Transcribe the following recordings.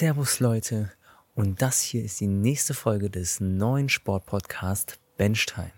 Servus Leute und das hier ist die nächste Folge des neuen Sportpodcasts Benchtime.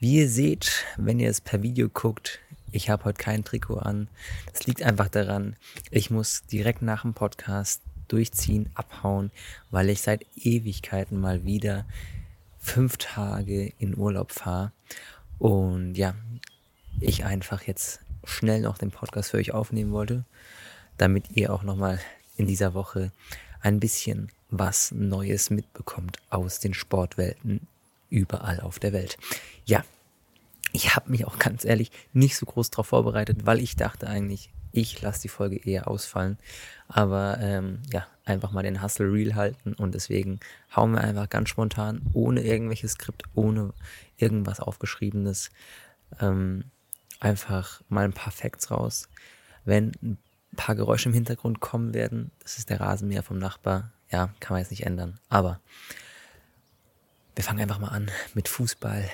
Wie ihr seht, wenn ihr es per Video guckt, ich habe heute kein Trikot an. Das liegt einfach daran, ich muss direkt nach dem Podcast durchziehen, abhauen, weil ich seit Ewigkeiten mal wieder fünf Tage in Urlaub fahre. Und ja, ich einfach jetzt schnell noch den Podcast für euch aufnehmen wollte, damit ihr auch nochmal in dieser Woche ein bisschen was Neues mitbekommt aus den Sportwelten überall auf der Welt. Ja, ich habe mich auch ganz ehrlich nicht so groß darauf vorbereitet, weil ich dachte eigentlich, ich lasse die Folge eher ausfallen. Aber ähm, ja, einfach mal den Hustle real halten und deswegen hauen wir einfach ganz spontan, ohne irgendwelches Skript, ohne irgendwas aufgeschriebenes, ähm, einfach mal ein paar Facts raus. Wenn ein paar Geräusche im Hintergrund kommen werden. Das ist der Rasenmäher vom Nachbar. Ja, kann man jetzt nicht ändern. Aber wir fangen einfach mal an mit Fußball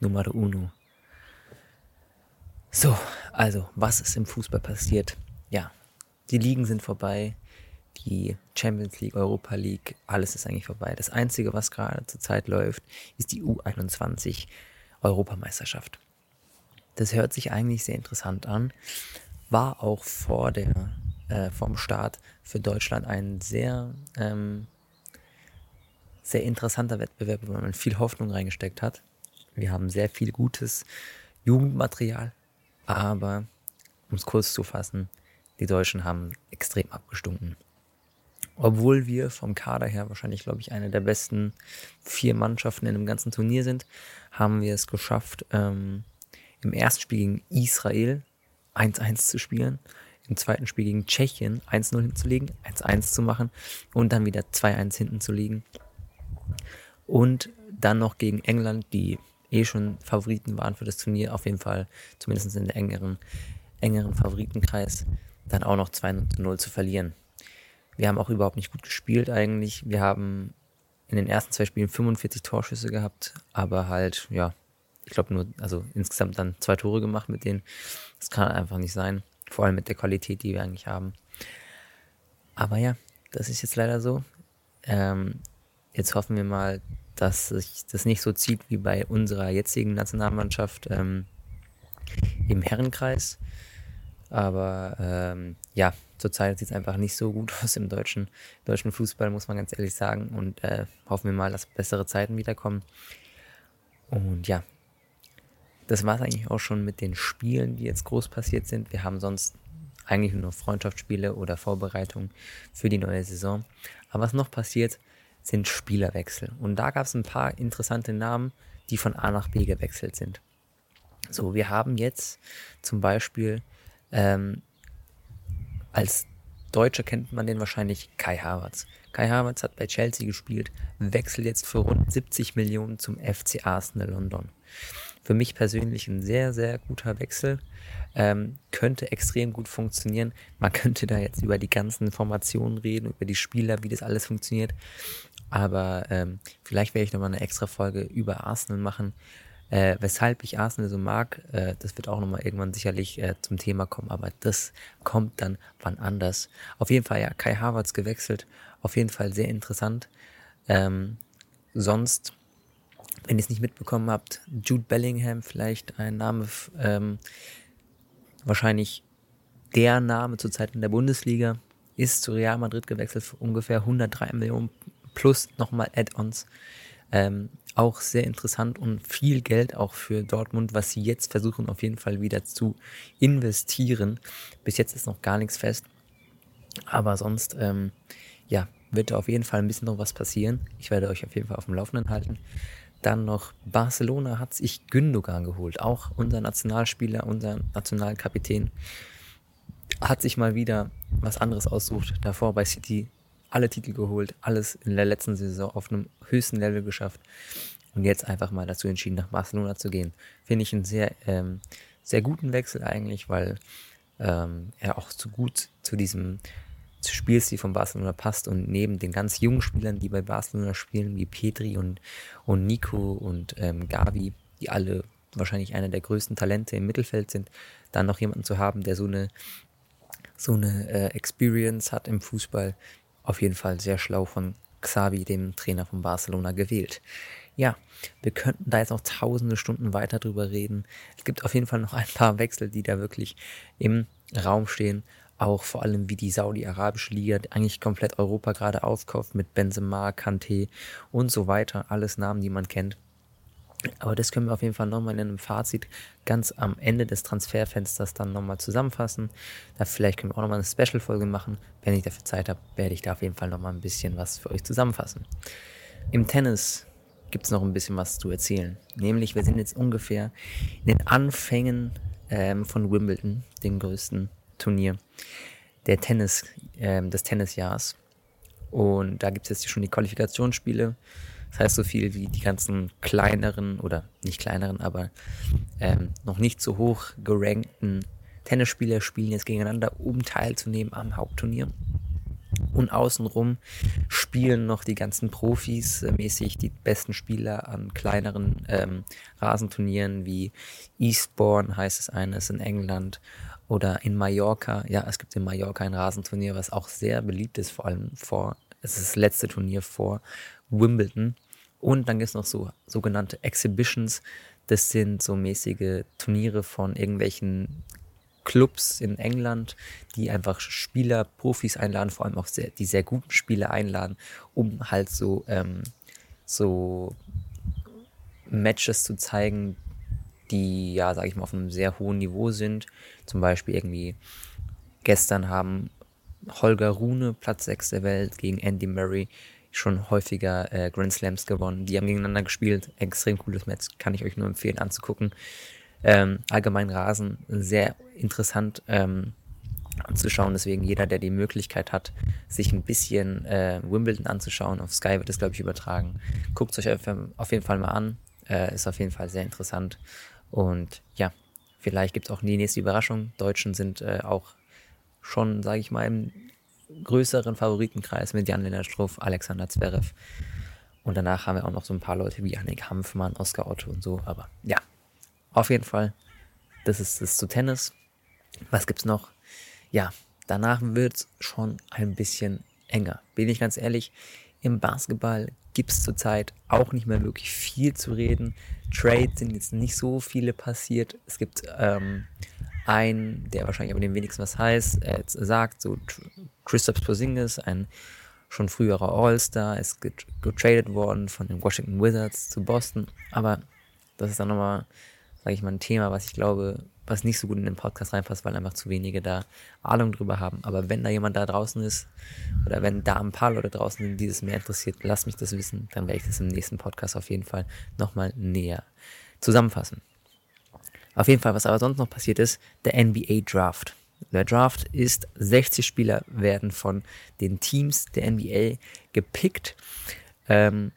Nummer uno. So, also, was ist im Fußball passiert? Ja, die Ligen sind vorbei. Die Champions League, Europa League, alles ist eigentlich vorbei. Das Einzige, was gerade zurzeit läuft, ist die U21 Europameisterschaft. Das hört sich eigentlich sehr interessant an, war auch vor der, äh, vom Start für Deutschland ein sehr, ähm, sehr interessanter Wettbewerb, wo man viel Hoffnung reingesteckt hat. Wir haben sehr viel gutes Jugendmaterial, aber um es kurz zu fassen, die Deutschen haben extrem abgestunken. Obwohl wir vom Kader her wahrscheinlich, glaube ich, eine der besten vier Mannschaften in dem ganzen Turnier sind, haben wir es geschafft, ähm, im ersten Spiel gegen Israel 1-1 zu spielen, im zweiten Spiel gegen Tschechien 1-0 hinzulegen, 1-1 zu machen und dann wieder 2-1 hinten zu liegen. Und dann noch gegen England, die eh schon Favoriten waren für das Turnier, auf jeden Fall zumindest in der engeren, engeren Favoritenkreis, dann auch noch 2-0 zu verlieren. Wir haben auch überhaupt nicht gut gespielt eigentlich. Wir haben in den ersten zwei Spielen 45 Torschüsse gehabt, aber halt, ja, ich glaube nur, also insgesamt dann zwei Tore gemacht mit denen. Das kann einfach nicht sein. Vor allem mit der Qualität, die wir eigentlich haben. Aber ja, das ist jetzt leider so. Ähm, jetzt hoffen wir mal, dass sich das nicht so zieht wie bei unserer jetzigen Nationalmannschaft ähm, im Herrenkreis. Aber ähm, ja, zurzeit sieht es einfach nicht so gut aus im deutschen, deutschen Fußball, muss man ganz ehrlich sagen. Und äh, hoffen wir mal, dass bessere Zeiten wiederkommen. Und ja, das war es eigentlich auch schon mit den Spielen, die jetzt groß passiert sind. Wir haben sonst eigentlich nur Freundschaftsspiele oder Vorbereitungen für die neue Saison. Aber was noch passiert, sind Spielerwechsel. Und da gab es ein paar interessante Namen, die von A nach B gewechselt sind. So, wir haben jetzt zum Beispiel ähm, als Deutscher kennt man den wahrscheinlich Kai Havertz. Kai Havertz hat bei Chelsea gespielt, wechselt jetzt für rund 70 Millionen zum FC Arsenal London. Für mich persönlich ein sehr, sehr guter Wechsel. Ähm, könnte extrem gut funktionieren. Man könnte da jetzt über die ganzen Informationen reden, über die Spieler, wie das alles funktioniert. Aber ähm, vielleicht werde ich nochmal eine extra Folge über Arsenal machen. Äh, weshalb ich Arsenal so mag, äh, das wird auch nochmal irgendwann sicherlich äh, zum Thema kommen, aber das kommt dann wann anders. Auf jeden Fall, ja, Kai Havertz gewechselt, auf jeden Fall sehr interessant. Ähm, sonst wenn ihr es nicht mitbekommen habt, Jude Bellingham, vielleicht ein Name, ähm, wahrscheinlich der Name zurzeit in der Bundesliga, ist zu Real Madrid gewechselt für ungefähr 103 Millionen plus nochmal Add-ons. Ähm, auch sehr interessant und viel Geld auch für Dortmund, was sie jetzt versuchen auf jeden Fall wieder zu investieren. Bis jetzt ist noch gar nichts fest. Aber sonst, ähm, ja, wird da auf jeden Fall ein bisschen noch was passieren. Ich werde euch auf jeden Fall auf dem Laufenden halten. Dann noch Barcelona hat sich Gündogan geholt. Auch unser Nationalspieler, unser Nationalkapitän hat sich mal wieder was anderes aussucht. Davor bei City alle Titel geholt, alles in der letzten Saison auf einem höchsten Level geschafft und jetzt einfach mal dazu entschieden, nach Barcelona zu gehen. Finde ich einen sehr, ähm, sehr guten Wechsel eigentlich, weil ähm, er auch zu gut zu diesem Spielstil von Barcelona passt und neben den ganz jungen Spielern, die bei Barcelona spielen, wie Petri und, und Nico und ähm, Gavi, die alle wahrscheinlich einer der größten Talente im Mittelfeld sind, dann noch jemanden zu haben, der so eine, so eine äh, Experience hat im Fußball, auf jeden Fall sehr schlau von Xavi, dem Trainer von Barcelona, gewählt. Ja, wir könnten da jetzt noch tausende Stunden weiter drüber reden. Es gibt auf jeden Fall noch ein paar Wechsel, die da wirklich im Raum stehen. Auch vor allem wie die Saudi-Arabische Liga eigentlich komplett Europa gerade aufkauft mit Benzema, Kante und so weiter. Alles Namen, die man kennt. Aber das können wir auf jeden Fall nochmal in einem Fazit ganz am Ende des Transferfensters dann nochmal zusammenfassen. Da vielleicht können wir auch nochmal eine Special-Folge machen. Wenn ich dafür Zeit habe, werde ich da auf jeden Fall nochmal ein bisschen was für euch zusammenfassen. Im Tennis gibt es noch ein bisschen was zu erzählen. Nämlich, wir sind jetzt ungefähr in den Anfängen ähm, von Wimbledon, dem größten Turnier der Tennis, ähm, des Tennisjahrs. Und da gibt es jetzt schon die Qualifikationsspiele. Das heißt so viel wie die ganzen kleineren oder nicht kleineren, aber ähm, noch nicht so hoch gerankten Tennisspieler spielen jetzt gegeneinander, um teilzunehmen am Hauptturnier. Und außenrum spielen noch die ganzen Profis, äh, mäßig die besten Spieler an kleineren ähm, Rasenturnieren wie Eastbourne heißt es eines in England oder in Mallorca. Ja, es gibt in Mallorca ein Rasenturnier, was auch sehr beliebt ist, vor allem vor, es ist das letzte Turnier vor Wimbledon. Und dann gibt es noch so sogenannte Exhibitions. Das sind so mäßige Turniere von irgendwelchen Clubs in England, die einfach Spieler, Profis einladen, vor allem auch sehr, die sehr guten Spieler einladen, um halt so, ähm, so Matches zu zeigen, die ja, sag ich mal, auf einem sehr hohen Niveau sind. Zum Beispiel irgendwie gestern haben Holger Rune, Platz 6 der Welt, gegen Andy Murray schon häufiger äh, Grand Slams gewonnen. Die haben gegeneinander gespielt. Extrem cooles Match, kann ich euch nur empfehlen anzugucken. Ähm, allgemein Rasen sehr interessant ähm, anzuschauen. Deswegen jeder, der die Möglichkeit hat, sich ein bisschen äh, Wimbledon anzuschauen, auf Sky wird es, glaube ich, übertragen. Guckt es euch auf jeden Fall mal an. Äh, ist auf jeden Fall sehr interessant. Und ja, vielleicht gibt es auch die nächste Überraschung. Deutschen sind äh, auch schon, sage ich mal, im größeren Favoritenkreis mit Jan Lennart Struff, Alexander Zverev. Und danach haben wir auch noch so ein paar Leute wie Annik Hanfmann, Oskar Otto und so. Aber ja, auf jeden Fall, das ist es zu Tennis. Was gibt's noch? Ja, danach wird's schon ein bisschen enger. Bin ich ganz ehrlich, im Basketball gibt's zurzeit auch nicht mehr wirklich viel zu reden. Trades sind jetzt nicht so viele passiert. Es gibt ähm, ein, der wahrscheinlich aber dem wenigsten was heißt, er sagt, so Christoph Porzingis, ein schon früherer All-Star, ist getradet worden von den Washington Wizards zu Boston, aber das ist dann nochmal, sage ich mal, ein Thema, was ich glaube, was nicht so gut in den Podcast reinpasst, weil einfach zu wenige da Ahnung drüber haben. Aber wenn da jemand da draußen ist oder wenn da ein paar Leute draußen sind, die das mehr interessiert, lasst mich das wissen, dann werde ich das im nächsten Podcast auf jeden Fall nochmal näher zusammenfassen. Auf jeden Fall, was aber sonst noch passiert ist, der NBA Draft. Der Draft ist, 60 Spieler werden von den Teams der NBA gepickt. Ähm,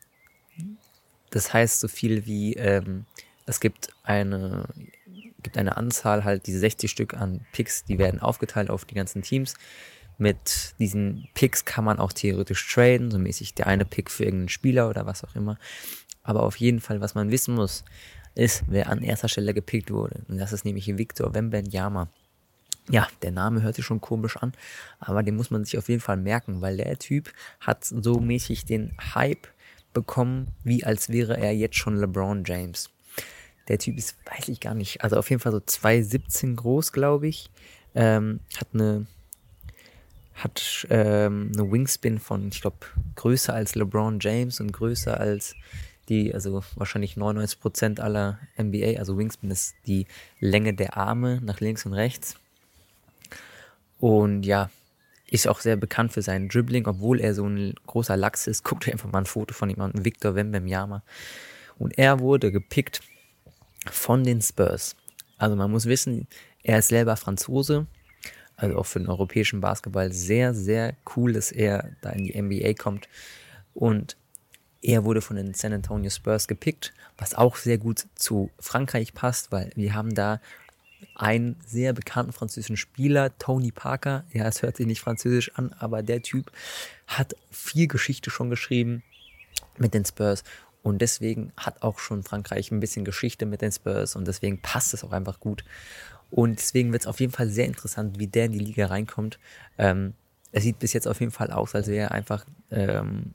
das heißt so viel wie, ähm, es gibt eine, gibt eine Anzahl, halt diese 60 Stück an Picks, die werden aufgeteilt auf die ganzen Teams. Mit diesen Picks kann man auch theoretisch traden, so mäßig der eine Pick für irgendeinen Spieler oder was auch immer. Aber auf jeden Fall, was man wissen muss, ist, wer an erster Stelle gepickt wurde. Und das ist nämlich Victor Wembanyama. Ja, der Name hört sich schon komisch an, aber den muss man sich auf jeden Fall merken, weil der Typ hat so mäßig den Hype bekommen, wie als wäre er jetzt schon LeBron James. Der Typ ist, weiß ich gar nicht, also auf jeden Fall so 2,17 groß, glaube ich. Ähm, hat eine hat ähm, eine Wingspin von, ich glaube, größer als LeBron James und größer als die, also wahrscheinlich 99% aller NBA, also Wingspan ist die Länge der Arme nach links und rechts. Und ja, ist auch sehr bekannt für sein Dribbling, obwohl er so ein großer Lachs ist. Guckt euch einfach mal ein Foto von ihm an, Victor Wembanyama. Und er wurde gepickt von den Spurs. Also man muss wissen, er ist selber Franzose, also auch für den europäischen Basketball sehr, sehr cool, dass er da in die NBA kommt. Und er wurde von den San Antonio Spurs gepickt, was auch sehr gut zu Frankreich passt, weil wir haben da einen sehr bekannten französischen Spieler, Tony Parker. Ja, es hört sich nicht französisch an, aber der Typ hat viel Geschichte schon geschrieben mit den Spurs. Und deswegen hat auch schon Frankreich ein bisschen Geschichte mit den Spurs und deswegen passt es auch einfach gut. Und deswegen wird es auf jeden Fall sehr interessant, wie der in die Liga reinkommt. Ähm, er sieht bis jetzt auf jeden Fall aus, als wäre er einfach ähm,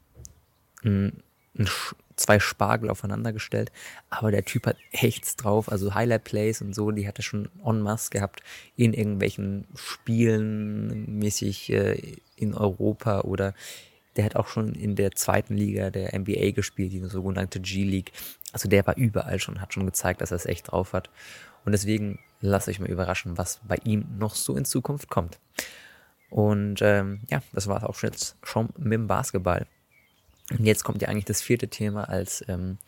ein, ein, zwei Spargel aufeinander gestellt. Aber der Typ hat echt drauf. Also Highlight Plays und so, die hat er schon en masse gehabt in irgendwelchen Spielen mäßig äh, in Europa oder der hat auch schon in der zweiten Liga der NBA gespielt, die sogenannte G-League. Also der war überall schon, hat schon gezeigt, dass er es echt drauf hat. Und deswegen lasst euch mal überraschen, was bei ihm noch so in Zukunft kommt. Und ähm, ja, das war es auch jetzt schon mit dem Basketball. Und jetzt kommt ja eigentlich das vierte Thema als, ähm,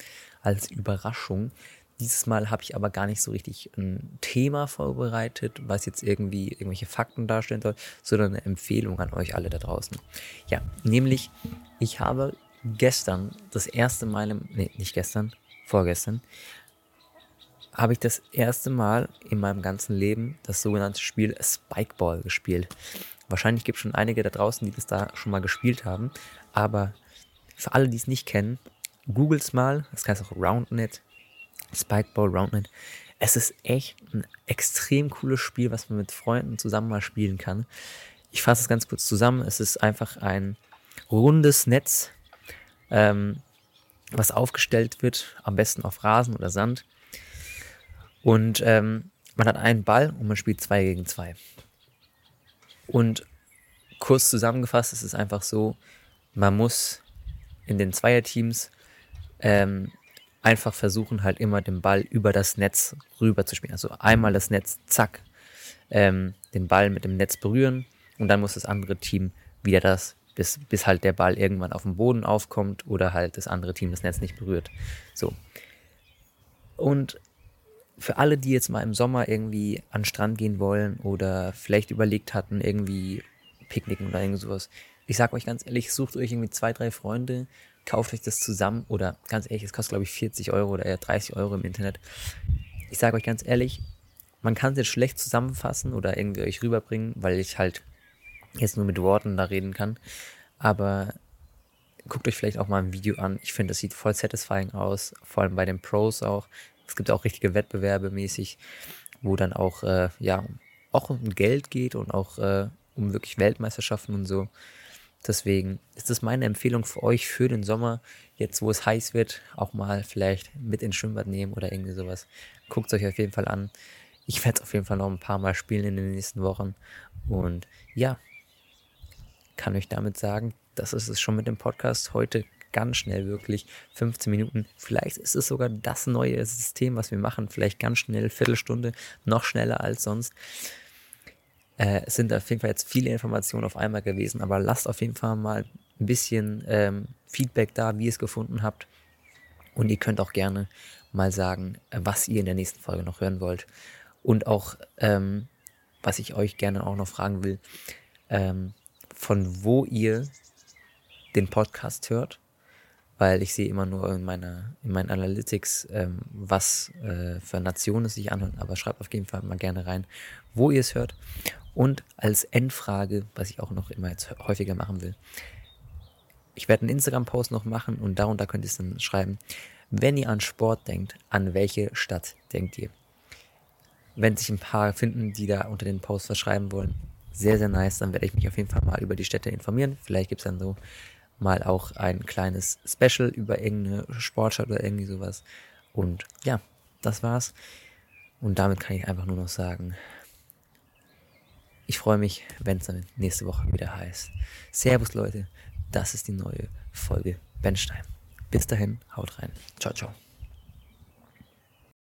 als Überraschung. Dieses Mal habe ich aber gar nicht so richtig ein Thema vorbereitet, was jetzt irgendwie irgendwelche Fakten darstellen soll, sondern eine Empfehlung an euch alle da draußen. Ja, nämlich, ich habe gestern das erste Mal, im, nee, nicht gestern, vorgestern, habe ich das erste Mal in meinem ganzen Leben das sogenannte Spiel Spikeball gespielt. Wahrscheinlich gibt es schon einige da draußen, die das da schon mal gespielt haben. Aber für alle, die es nicht kennen, googles mal. Das heißt auch Roundnet. Spikeball Roundnet. Es ist echt ein extrem cooles Spiel, was man mit Freunden zusammen mal spielen kann. Ich fasse es ganz kurz zusammen. Es ist einfach ein rundes Netz, ähm, was aufgestellt wird, am besten auf Rasen oder Sand. Und ähm, man hat einen Ball und man spielt zwei gegen zwei. Und kurz zusammengefasst ist es einfach so, man muss in den Zweierteams ähm, einfach versuchen, halt immer den Ball über das Netz rüber zu spielen. Also einmal das Netz, zack, ähm, den Ball mit dem Netz berühren und dann muss das andere Team wieder das, bis, bis halt der Ball irgendwann auf dem Boden aufkommt oder halt das andere Team das Netz nicht berührt. So. Und für alle, die jetzt mal im Sommer irgendwie an den Strand gehen wollen oder vielleicht überlegt hatten, irgendwie picknicken oder irgend sowas, ich sag euch ganz ehrlich, sucht euch irgendwie zwei, drei Freunde, kauft euch das zusammen oder ganz ehrlich, es kostet glaube ich 40 Euro oder eher 30 Euro im Internet. Ich sage euch ganz ehrlich, man kann es jetzt schlecht zusammenfassen oder irgendwie euch rüberbringen, weil ich halt jetzt nur mit Worten da reden kann. Aber guckt euch vielleicht auch mal ein Video an. Ich finde, das sieht voll satisfying aus, vor allem bei den Pros auch. Es gibt auch richtige Wettbewerbe mäßig, wo dann auch, äh, ja, auch um Geld geht und auch äh, um wirklich Weltmeisterschaften und so. Deswegen ist das meine Empfehlung für euch für den Sommer, jetzt wo es heiß wird, auch mal vielleicht mit ins Schwimmbad nehmen oder irgendwie sowas. Guckt es euch auf jeden Fall an. Ich werde es auf jeden Fall noch ein paar Mal spielen in den nächsten Wochen. Und ja, kann euch damit sagen, das ist es schon mit dem Podcast heute ganz schnell wirklich 15 Minuten. Vielleicht ist es sogar das neue System, was wir machen. Vielleicht ganz schnell, Viertelstunde, noch schneller als sonst. Äh, es sind auf jeden Fall jetzt viele Informationen auf einmal gewesen, aber lasst auf jeden Fall mal ein bisschen ähm, Feedback da, wie ihr es gefunden habt. Und ihr könnt auch gerne mal sagen, was ihr in der nächsten Folge noch hören wollt. Und auch, ähm, was ich euch gerne auch noch fragen will, ähm, von wo ihr den Podcast hört weil ich sehe immer nur in meiner in meinen Analytics, ähm, was äh, für Nationen es sich anhört. Aber schreibt auf jeden Fall mal gerne rein, wo ihr es hört. Und als Endfrage, was ich auch noch immer jetzt häufiger machen will, ich werde einen Instagram-Post noch machen und darunter könnt ihr es dann schreiben. Wenn ihr an Sport denkt, an welche Stadt denkt ihr? Wenn sich ein paar finden, die da unter den Post verschreiben wollen, sehr, sehr nice, dann werde ich mich auf jeden Fall mal über die Städte informieren. Vielleicht gibt es dann so mal auch ein kleines Special über irgendeine Sportstadt oder irgendwie sowas. Und ja, das war's. Und damit kann ich einfach nur noch sagen, ich freue mich, wenn es dann nächste Woche wieder heißt. Servus Leute, das ist die neue Folge Benstein. Bis dahin, haut rein. Ciao, ciao.